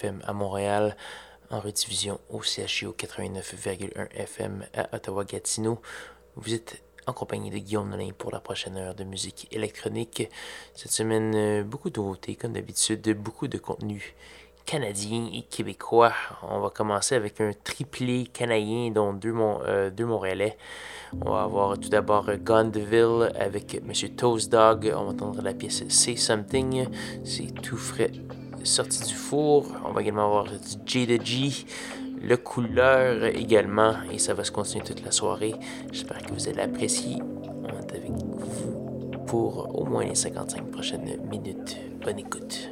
FM à Montréal, en rediffusion au CHIO 89.1 FM à Ottawa-Gatineau. Vous êtes en compagnie de Guillaume Nolin pour la prochaine heure de musique électronique. Cette semaine, euh, beaucoup de nouveautés, comme d'habitude, beaucoup de contenu canadien et québécois. On va commencer avec un triplé canadien, dont deux, euh, deux Montréalais. On va avoir tout d'abord Gondeville avec M. Toast Dog. On va entendre la pièce Say Something. C'est tout frais sorti du four. On va également avoir du J G, le couleur également, et ça va se continuer toute la soirée. J'espère que vous allez apprécier. On est avec vous pour au moins les 55 prochaines minutes. Bonne écoute.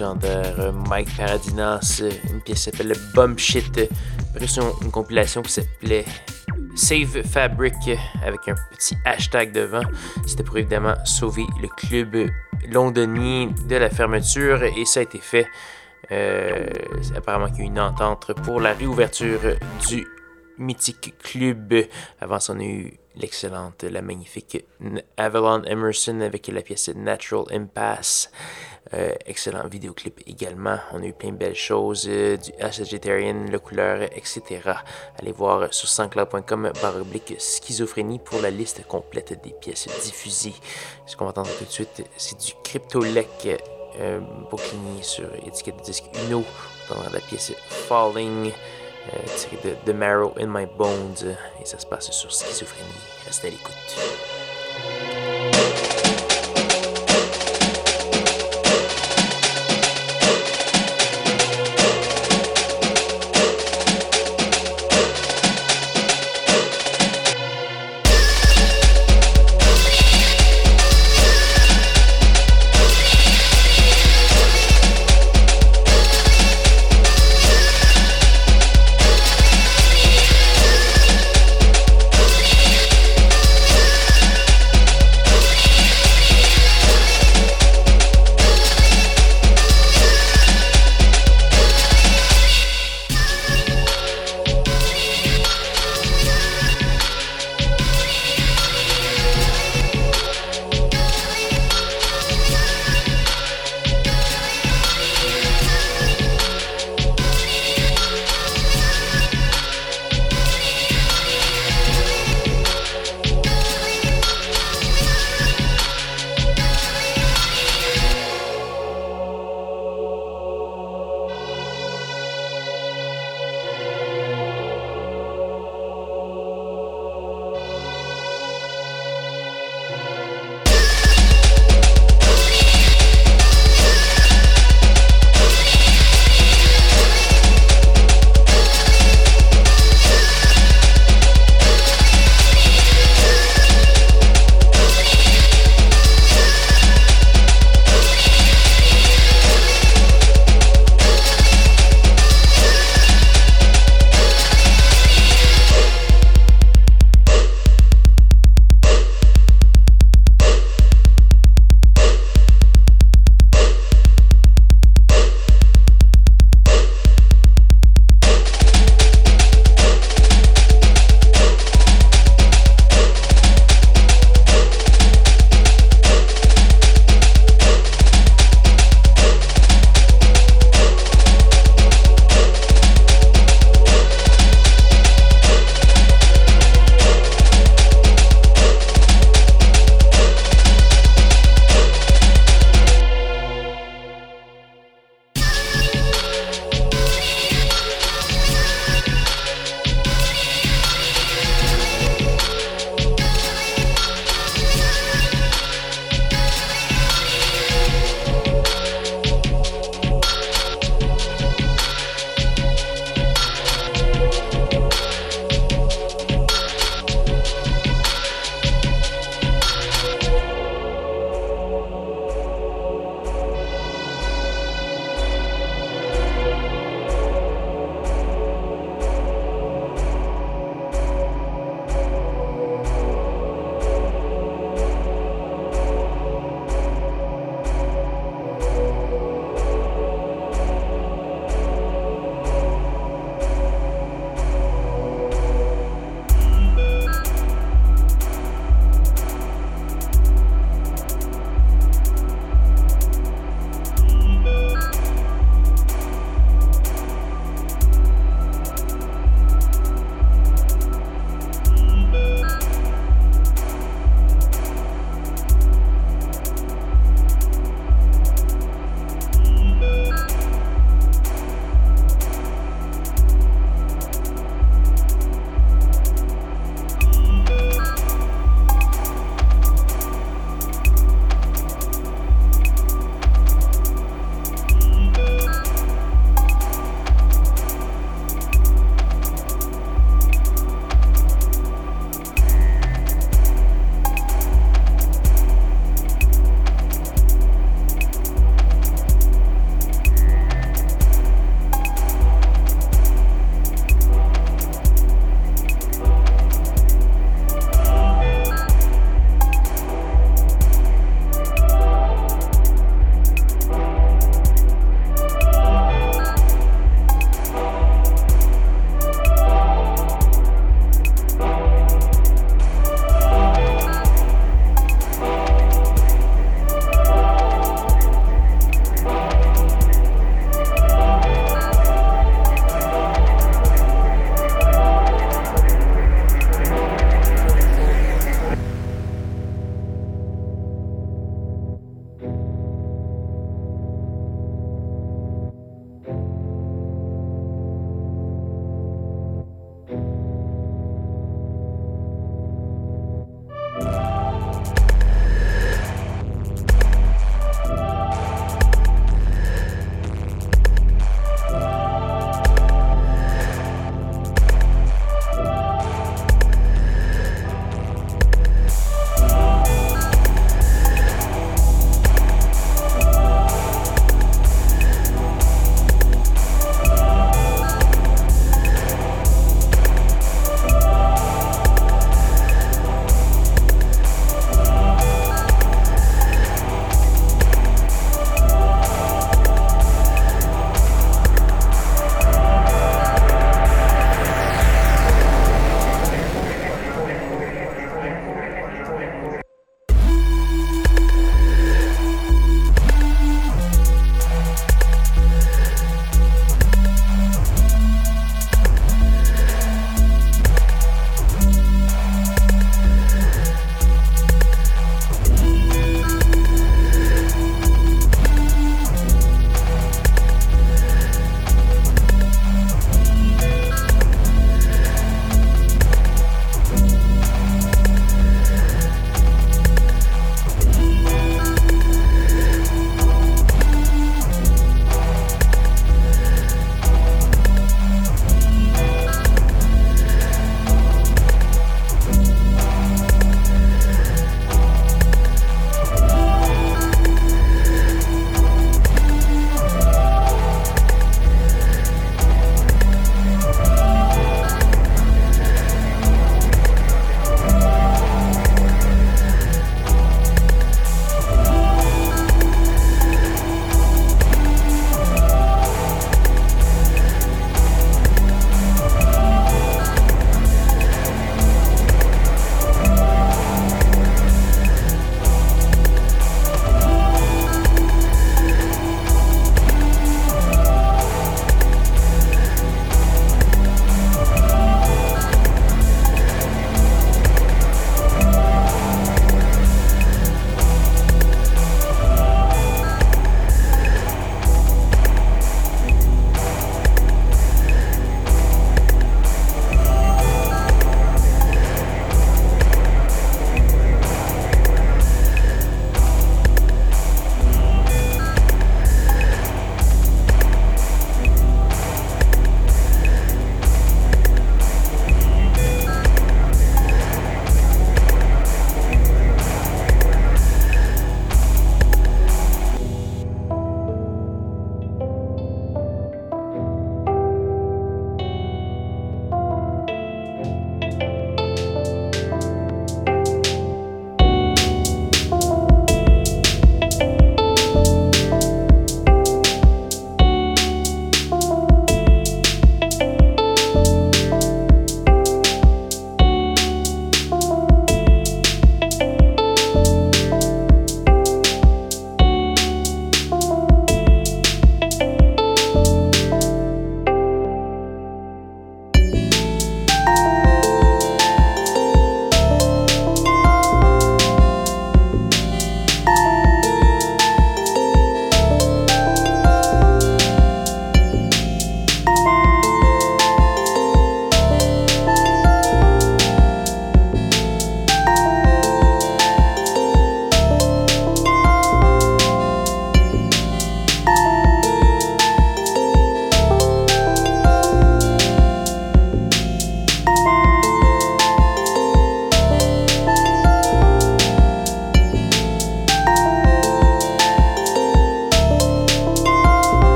Légendaire Mike Paradinas, une pièce s'appelle Bum Shit, une compilation qui s'appelait Save Fabric avec un petit hashtag devant. C'était pour évidemment sauver le club londonien de la fermeture et ça a été fait. Euh, apparemment qu'il y a eu une entente pour la réouverture du mythique club. Avant on a eu l'excellente, la magnifique Avalon Emerson avec la pièce Natural Impasse. Euh, excellent vidéoclip également. On a eu plein de belles choses, euh, du Vegetarian, le couleur, etc. Allez voir sur sanscloud.com baroblique schizophrénie pour la liste complète des pièces diffusées. Ce qu'on va entendre tout de suite, c'est du Cryptolec euh, sur étiquette de disque Uno. On va la pièce Falling. Euh, tiré de The Marrow in My Bones. Et ça se passe sur Schizophrénie. Restez à l'écoute.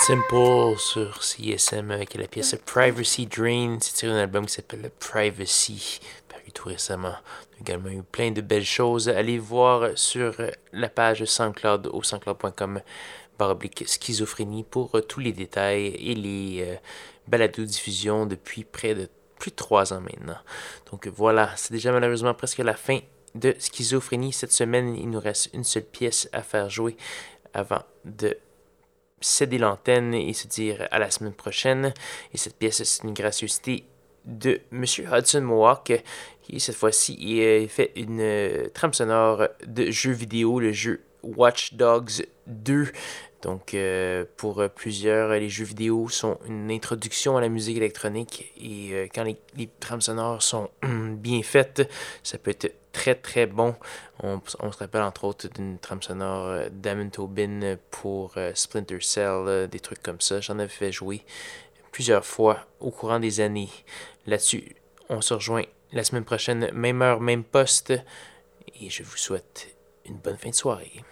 Simple sur CSM avec la pièce Privacy Drain. C'est tiré d'un album qui s'appelle Privacy, paru tout récemment. On a également eu plein de belles choses. Allez voir sur la page SoundCloud au soundcloud.com baroblique schizophrénie pour tous les détails et les euh, balados diffusion depuis près de plus de trois ans maintenant. Donc voilà, c'est déjà malheureusement presque la fin de schizophrénie. Cette semaine, il nous reste une seule pièce à faire jouer avant de céder l'antenne et se dire à la semaine prochaine. Et cette pièce, c'est une gracieuseté de M. Hudson Mohawk, qui cette fois-ci fait une euh, trame sonore de jeu vidéo, le jeu Watch Dogs 2. Donc, euh, pour plusieurs, les jeux vidéo sont une introduction à la musique électronique et euh, quand les, les trames sonores sont bien faites, ça peut être très très bon. On, se rappelle entre autres d'une trame sonore euh, d'Amon Tobin pour euh, Splinter Cell, euh, des trucs comme ça. J'en avais fait jouer plusieurs fois au courant des années. Là-dessus, on se rejoint la semaine prochaine, même heure, même poste. Et je vous souhaite une bonne fin de soirée.